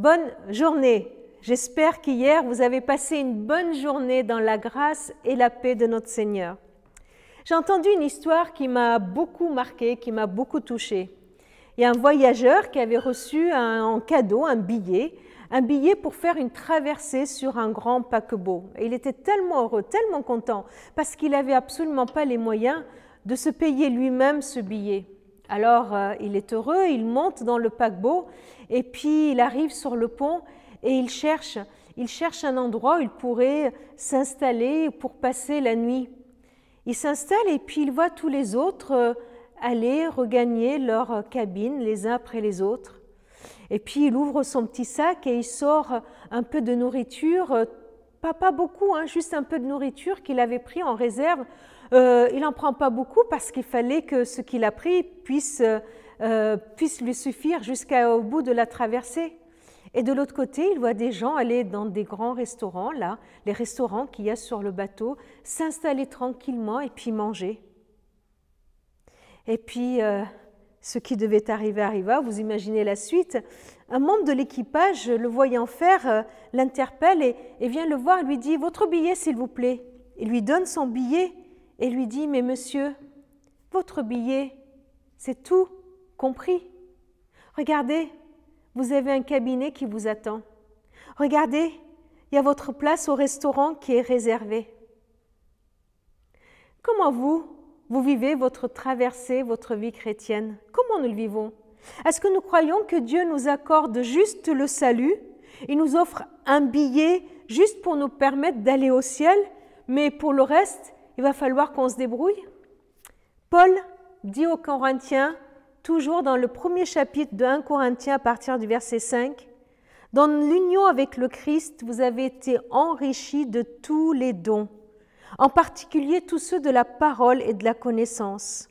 Bonne journée. J'espère qu'hier vous avez passé une bonne journée dans la grâce et la paix de notre Seigneur. J'ai entendu une histoire qui m'a beaucoup marqué, qui m'a beaucoup touché. Il y a un voyageur qui avait reçu en cadeau un billet, un billet pour faire une traversée sur un grand paquebot. Et il était tellement heureux, tellement content, parce qu'il n'avait absolument pas les moyens de se payer lui-même ce billet. Alors euh, il est heureux, il monte dans le paquebot et puis il arrive sur le pont et il cherche, il cherche un endroit où il pourrait s'installer pour passer la nuit. Il s'installe et puis il voit tous les autres euh, aller regagner leur cabine les uns après les autres. Et puis il ouvre son petit sac et il sort un peu de nourriture, euh, pas, pas beaucoup, hein, juste un peu de nourriture qu'il avait pris en réserve. Euh, il n'en prend pas beaucoup parce qu'il fallait que ce qu'il a pris puisse, puisse lui suffire jusqu'au bout de la traversée. Et de l'autre côté, il voit des gens aller dans des grands restaurants, là, les restaurants qu'il y a sur le bateau, s'installer tranquillement et puis manger. Et puis, euh, ce qui devait arriver arriva, vous imaginez la suite. Un membre de l'équipage, le voyant faire, euh, l'interpelle et, et, vient le voir, lui dit Votre billet, s'il vous plaît. Il lui donne son billet et lui dit Mais monsieur, votre billet, c'est tout compris. Regardez, vous avez un cabinet qui vous attend. Regardez, il y a votre place au restaurant qui est réservée. Comment vous, vous vivez votre traversée, votre vie chrétienne. Comment nous le vivons? Est-ce que nous croyons que Dieu nous accorde juste le salut? Il nous offre un billet juste pour nous permettre d'aller au ciel, mais pour le reste, il va falloir qu'on se débrouille? Paul dit aux Corinthiens, toujours dans le premier chapitre de 1 Corinthiens à partir du verset 5. Dans l'union avec le Christ, vous avez été enrichis de tous les dons, en particulier tous ceux de la parole et de la connaissance.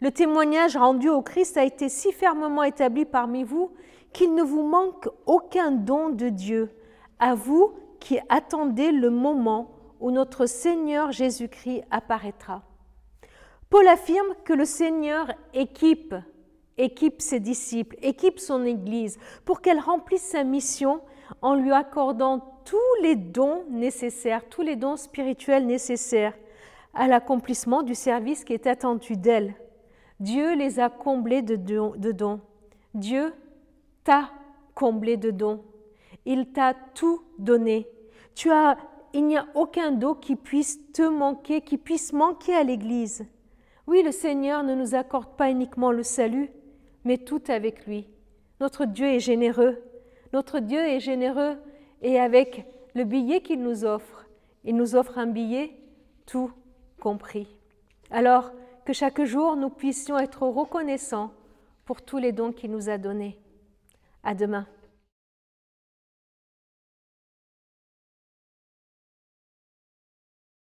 Le témoignage rendu au Christ a été si fermement établi parmi vous qu'il ne vous manque aucun don de Dieu, à vous qui attendez le moment où notre Seigneur Jésus-Christ apparaîtra. Paul affirme que le Seigneur équipe équipe ses disciples, équipe son Église pour qu'elle remplisse sa mission en lui accordant tous les dons nécessaires, tous les dons spirituels nécessaires à l'accomplissement du service qui est attendu d'elle. Dieu les a comblés de dons. Dieu t'a comblé de dons. Il t'a tout donné. Tu as, il n'y a aucun don qui puisse te manquer, qui puisse manquer à l'Église. Oui, le Seigneur ne nous accorde pas uniquement le salut, mais tout avec lui. Notre Dieu est généreux. Notre Dieu est généreux et avec le billet qu'il nous offre, il nous offre un billet tout compris. Alors que chaque jour nous puissions être reconnaissants pour tous les dons qu'il nous a donnés. À demain.